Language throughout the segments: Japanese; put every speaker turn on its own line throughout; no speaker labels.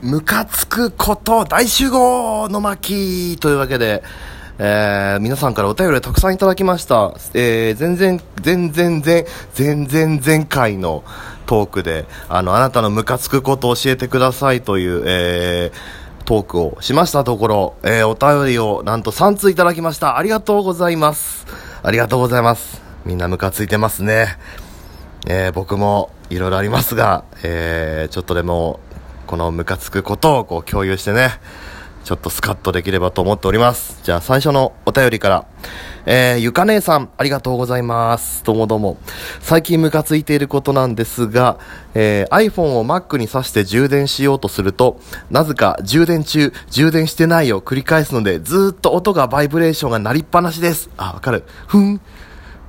ムカつくこと大集合の巻というわけで、えー、皆さんからお便りたくさんいただきました。えー、全然、全然、全、全然前回のトークで、あの、あなたのムカつくことを教えてくださいという、えー、トークをしましたところ、えー、お便りをなんと3通いただきました。ありがとうございます。ありがとうございます。みんなムカついてますね。えー、僕もいろいろありますが、えー、ちょっとでもこのムカつくことをこう共有してね、ちょっとスカッとできればと思っております。じゃあ最初のお便りから。えー、ゆか姉さん、ありがとうございます。どうもどうも。最近ムカついていることなんですが、えー、iPhone を Mac に挿して充電しようとすると、なぜか充電中、充電してないを繰り返すので、ずっと音がバイブレーションが鳴りっぱなしです。あ、わかる。ふん、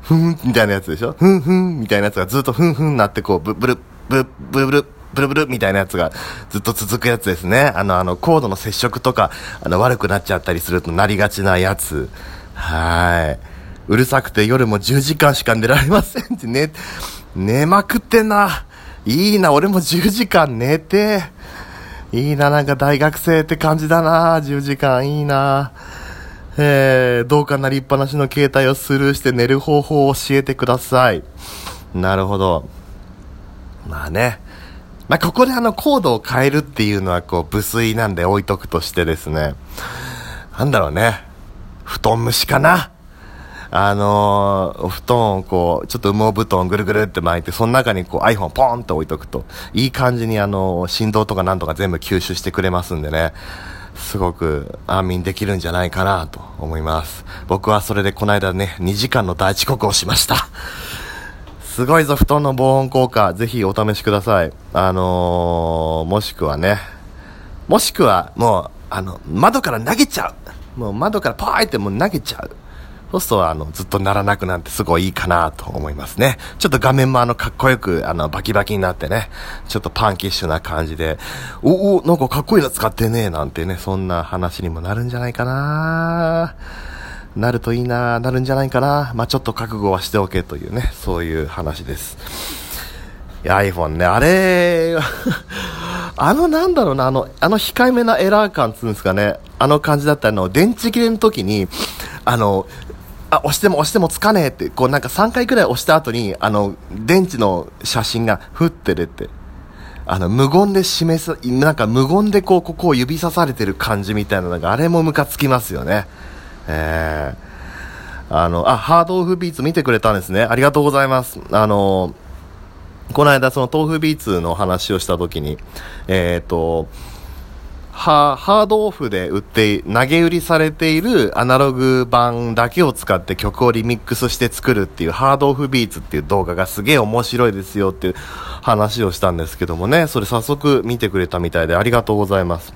ふん、みたいなやつでしょ？ふんふん、みたいなやつがずっとふんふんなってこう、ブブル、ブブルブル、ブルみたいなやつがずっと続くやつですね。あの、あの、コードの接触とか、あの、悪くなっちゃったりするとなりがちなやつ。はい。うるさくて夜も10時間しか寝られませんって寝、寝まくってんな。いいな、俺も10時間寝て。いいな、なんか大学生って感じだな。10時間いいな。えー、どうかなりっぱなしの携帯をスルーして寝る方法を教えてください。なるほど。まあね。まあ、ここであのコードを変えるっていうのはこう無粋なんで置いとくとしてですね、なんだろうね、布団蒸しかな。あのー、布団をこう、ちょっと羽毛布団ぐるぐるって巻いて、その中にこう iPhone ポーンと置いとくと、いい感じにあの、振動とかなんとか全部吸収してくれますんでね、すごく安眠できるんじゃないかなと思います。僕はそれでこの間ね、2時間の大遅刻をしました。すごいぞ、布団の防音効果。ぜひお試しください。あのー、もしくはね、もしくは、もう、あの、窓から投げちゃう。もう窓からパーってもう投げちゃう。そうすると、あの、ずっとならなくなってすごいいいかなと思いますね。ちょっと画面もあの、かっこよく、あの、バキバキになってね、ちょっとパンキッシュな感じで、おお、なんかかっこいいの使ってね、なんてね、そんな話にもなるんじゃないかななるといいな、なるんじゃないかな。まあ、ちょっと覚悟はしておけというね、そういう話です。いや、iPhone ね、あれ、あのなんだろうな、あの、あの控えめなエラー感っつうんですかね、あの感じだったの、電池切れの時に、あの、あ、押しても押してもつかねえって、こうなんか3回くらい押した後に、あの、電池の写真がふって出て、あの、無言で示す、なんか無言でこう、ここを指さされてる感じみたいなのが、あれもムカつきますよね。えー、あの、あ、ハードオフビーツ見てくれたんですね。ありがとうございます。あの、この間その豆腐ビーツの話をした時に、えっ、ー、と、ハードオフで売って、投げ売りされているアナログ版だけを使って曲をリミックスして作るっていうハードオフビーツっていう動画がすげえ面白いですよっていう話をしたんですけどもね、それ早速見てくれたみたいでありがとうございます。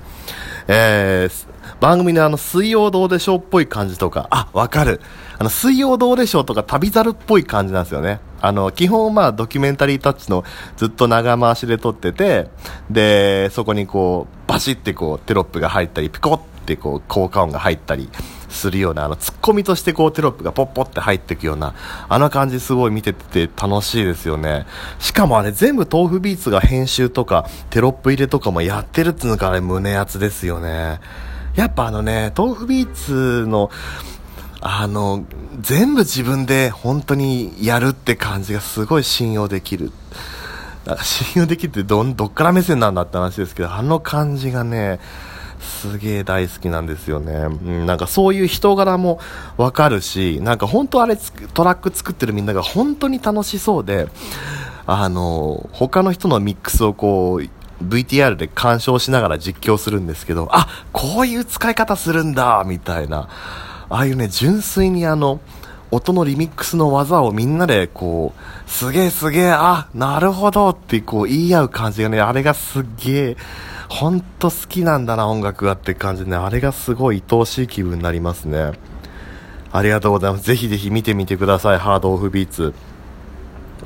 えー、番組のあの、水曜どうでしょうっぽい感じとか、あ、わかる。あの、水曜どうでしょうとか旅猿っぽい感じなんですよね。あの、基本まあドキュメンタリータッチのずっと長回しで撮ってて、で、そこにこう、バシってこうテロップが入ったり、ピコってこう効果音が入ったりするような、あの、ツッコミとしてこうテロップがポッポって入っていくような、あの感じすごい見てて楽しいですよね。しかもあれ全部豆腐ビーツが編集とかテロップ入れとかもやってるっつうのがあれ胸熱ですよね。やっぱあのね、豆腐ビーツの、あの、全部自分で本当にやるって感じがすごい信用できる。信用できるってど、どっから目線なんだって話ですけど、あの感じがね、すげえ大好きなんですよね。うん、なんかそういう人柄もわかるし、なんか本当あれトラック作ってるみんなが本当に楽しそうで、あの、他の人のミックスをこう、VTR で鑑賞しながら実況するんですけど、あ、こういう使い方するんだみたいな。ああいうね、純粋にあの、音のリミックスの技をみんなでこう、すげえすげえ、あ、なるほどってこう言い合う感じがね、あれがすげえ、ほんと好きなんだな、音楽がって感じでね、あれがすごい愛おしい気分になりますね。ありがとうございます。ぜひぜひ見てみてください、ハードオフビーツ。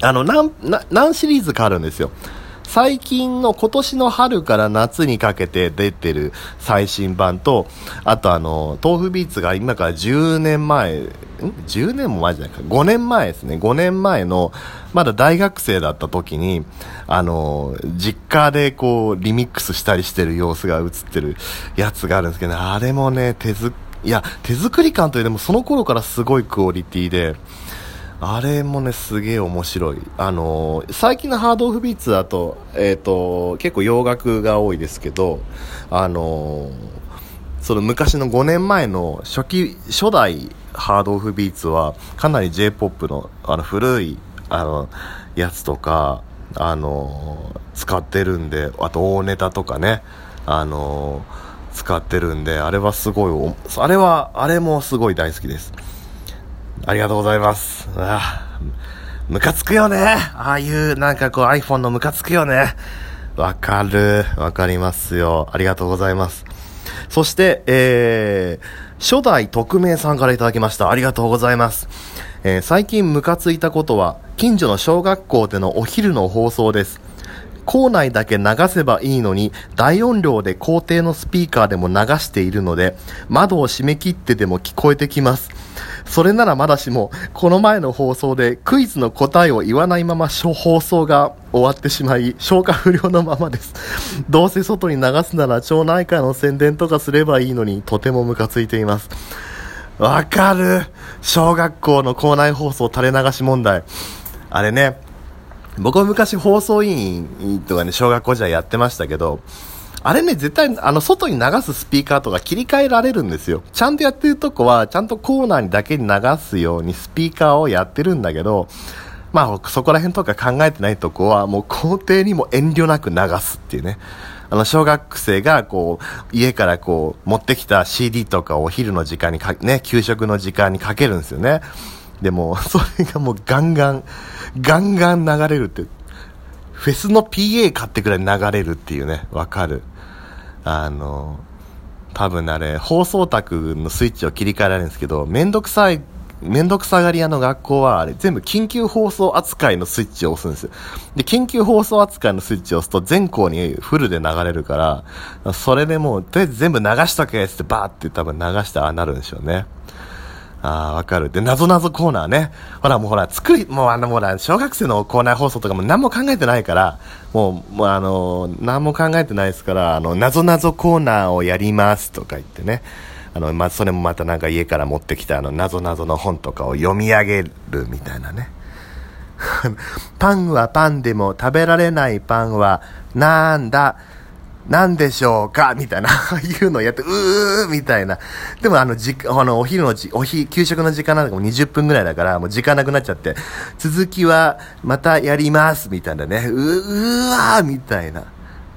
あの、何、何シリーズかあるんですよ。最近の今年の春から夏にかけて出てる最新版と、あとあの、豆腐ビーツが今から10年前、ん ?10 年も前じゃないか。5年前ですね。5年前の、まだ大学生だった時に、あの、実家でこう、リミックスしたりしてる様子が映ってるやつがあるんですけど、ね、あれもね、手作、いや、手作り感というよりもその頃からすごいクオリティで、あれもね、すげえ面白い。あのー、最近のハードオフビーツだと、えっ、ー、と、結構洋楽が多いですけど、あのー、その昔の5年前の初期、初代ハードオフビーツは、かなり J-POP の、あの、古い、あの、やつとか、あの使ってるんで、あと大ネタとかね、あの使ってるんで、あれはすごい、あれは、あれもすごい大好きです。ありがとうございます。あムカつくよね。ああいうなんかこう iPhone のムカつくよね。わかる。わかりますよ。ありがとうございます。そして、えー、初代匿名さんからいただきました。ありがとうございます。えー、最近ムカついたことは、近所の小学校でのお昼の放送です。校内だけ流せばいいのに、大音量で校庭のスピーカーでも流しているので、窓を閉め切ってでも聞こえてきます。それならまだしも、この前の放送でクイズの答えを言わないまま放送が終わってしまい、消化不良のままです。どうせ外に流すなら町内会の宣伝とかすればいいのに、とてもムカついています。わかる小学校の校内放送垂れ流し問題。あれね、僕は昔放送委員とかね、小学校時代やってましたけど、あれね、絶対、あの、外に流すスピーカーとか切り替えられるんですよ。ちゃんとやってるとこは、ちゃんとコーナーにだけに流すようにスピーカーをやってるんだけど、まあ、そこら辺とか考えてないとこは、もう校庭にも遠慮なく流すっていうね。あの、小学生が、こう、家からこう、持ってきた CD とかをお昼の時間にか、ね、給食の時間にかけるんですよね。でも、それがもうガンガン、ガンガン流れるって、フェスの PA 買ってくらい流れるっていうね、わかる。あの、多分あれ、放送卓のスイッチを切り替えられるんですけど、めんどくさい、めんどくさがり屋の学校は、あれ、全部緊急放送扱いのスイッチを押すんですよ。で、緊急放送扱いのスイッチを押すと全校にフルで流れるから、それでもう、とりあえず全部流しとけってバーって多分流してああなるんでしょうね。ああ、わかる。で、なぞなぞコーナーね。ほら、もうほら、作り、もうあの、ほら、小学生のコーナー放送とかも何も考えてないから、もう、もうあの、何も考えてないですから、あの、なぞなぞコーナーをやりますとか言ってね。あの、まそれもまたなんか家から持ってきたあの、なぞなぞの本とかを読み上げるみたいなね。パンはパンでも食べられないパンはなんだ何でしょうか？みたいな、ああいうのをやって、うーみたいな。でもあの、じ、あの、お昼のじ、おひ、給食の時間なんかも20分ぐらいだから、もう時間なくなっちゃって、続きは、またやります、みたいなね。う、うわーみたいな。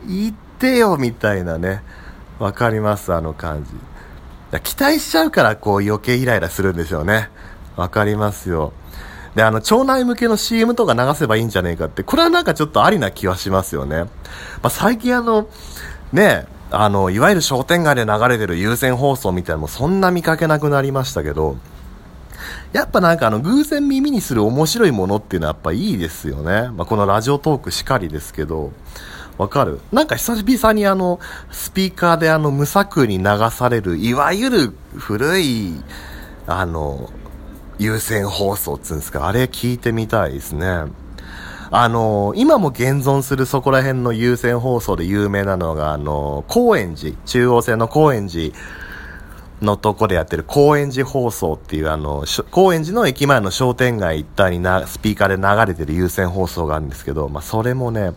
言ってよ、みたいなね。わかります、あの感じ。期待しちゃうから、こう余計イライラするんでしょうね。わかりますよ。で、あの、町内向けの CM とか流せばいいんじゃねえかって、これはなんかちょっとありな気はしますよね。まあ、最近あの、ね、あの、いわゆる商店街で流れてる優先放送みたいなのもそんな見かけなくなりましたけど、やっぱなんかあの、偶然耳にする面白いものっていうのはやっぱいいですよね。まあ、このラジオトークしかりですけど、わかる？なんか久々にあの、スピーカーであの、無作為に流される、いわゆる古い、あの、優先放送っつうんですか、あれ聞いてみたいですね。あの今も現存するそこら辺の優先放送で有名なのが、あの高円寺、中央線の高円寺のとこでやってる高円寺放送っていうあの、高円寺の駅前の商店街一帯にな、スピーカーで流れてる優先放送があるんですけど、まあそれもね、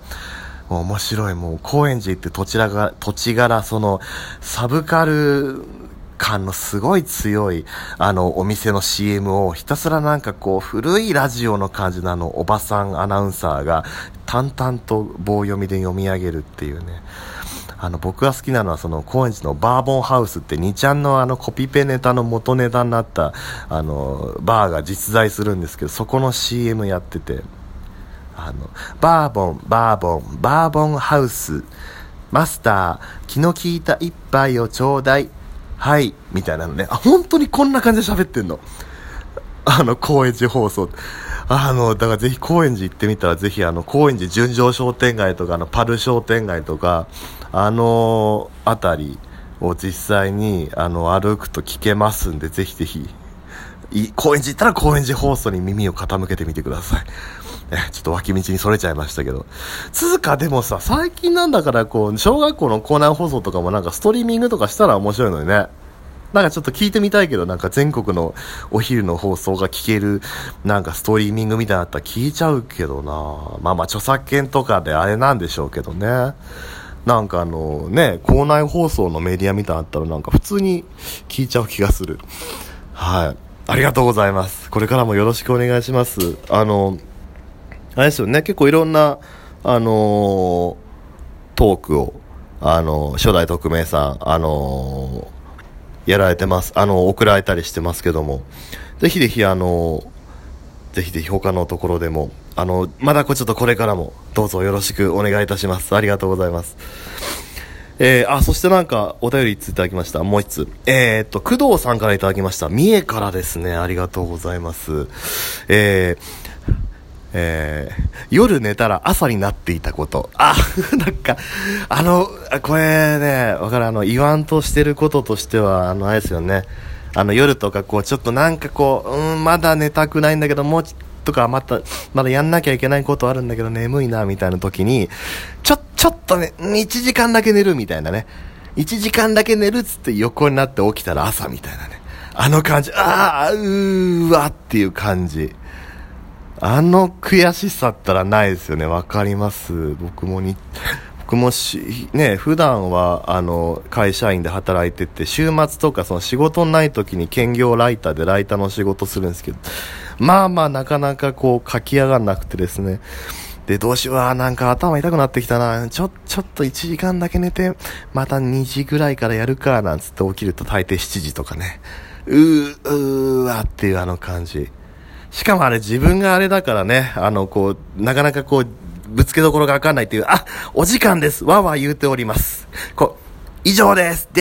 面白い。もう、高円寺って土地が、土地柄、その、サブカル感のすごい強い、あの、お店の CM をひたすらなんかこう、古いラジオの感じのあの、おばさんアナウンサーが、淡々と棒読みで読み上げるっていうね。あの、僕が好きなのはその、高円寺のバーボンハウスって2ちゃんのあの、コピペネタの元ネタになった、あの、バーが実在するんですけど、そこの CM やってて、あの、バーボン、バーボン、バーボンハウス、マスター、気の利いた一杯をちょうだい。はい、みたいなのね。あ、本当にこんな感じで喋ってんの？あの、高円寺放送。あの、だからぜひ高円寺行ってみたら、ぜひあの、高円寺純情商店街とか、あの、パル商店街とか、あのあたりを実際に、あの、歩くと聞けますんで、ぜひぜひ、高円寺行ったら高円寺放送に耳を傾けてみてください。ちょっと脇道にそれちゃいましたけど。つうかでもさ、最近なんだからこう、小学校の校内放送とかもなんかストリーミングとかしたら面白いのにね。なんかちょっと聞いてみたいけど、なんか全国のお昼の放送が聞ける、なんかストリーミングみたいなったら聞いちゃうけどなまあまあ著作権とかであれなんでしょうけどね。なんかあのね、校内放送のメディアみたいなったらなんか普通に聞いちゃう気がする。はい。ありがとうございます。これからもよろしくお願いします。あの、あれですよね、結構いろんな、あのトークを、あの初代特命さん、あのやられてます。あの、送られたりしてますけども、ぜひぜひあの、ぜひぜひ他のところでも、あの、まだこちょっとこれからも、どうぞよろしくお願いいたします。ありがとうございます。えー、あ、そしてなんか、お便りついただきました？もう一つ。えー、っと、工藤さんからいただきました。三重からですね。ありがとうございます。えー、えー、夜寝たら朝になっていたこと。あ、なんか、あの、これね、わかる、あの、言わんとしてることとしては、あの、あれですよね。あの、夜とか、こう、ちょっとなんかこう、うん、まだ寝たくないんだけど、もうとか、また、まだやんなきゃいけないことあるんだけど、眠いな、みたいな時に、ちょ、ちょっとね、1時間だけ寝るみたいなね。1時間だけ寝るっつって横になって起きたら朝みたいなね。あの感じ、ああ、うーわっていう感じ。あの悔しさったらないですよね。わかります。僕もに、僕もし、ね、普段は、あの、会社員で働いてて、週末とかその仕事ない時に兼業ライターでライターの仕事するんですけど、まあまあなかなかこう書き上がんなくてですね。で、どうしよう、なんか頭痛くなってきたな。ちょ、ちょっと1時間だけ寝て、また2時ぐらいからやるか、なんつって起きると大抵7時とかね。うー、うーわっていうあの感じ。しかもあれ自分があれだからね、あの、こう、なかなかこう、ぶつけどころがわかんないっていう、あ、お時間です。わわ言うております。こう、以上です。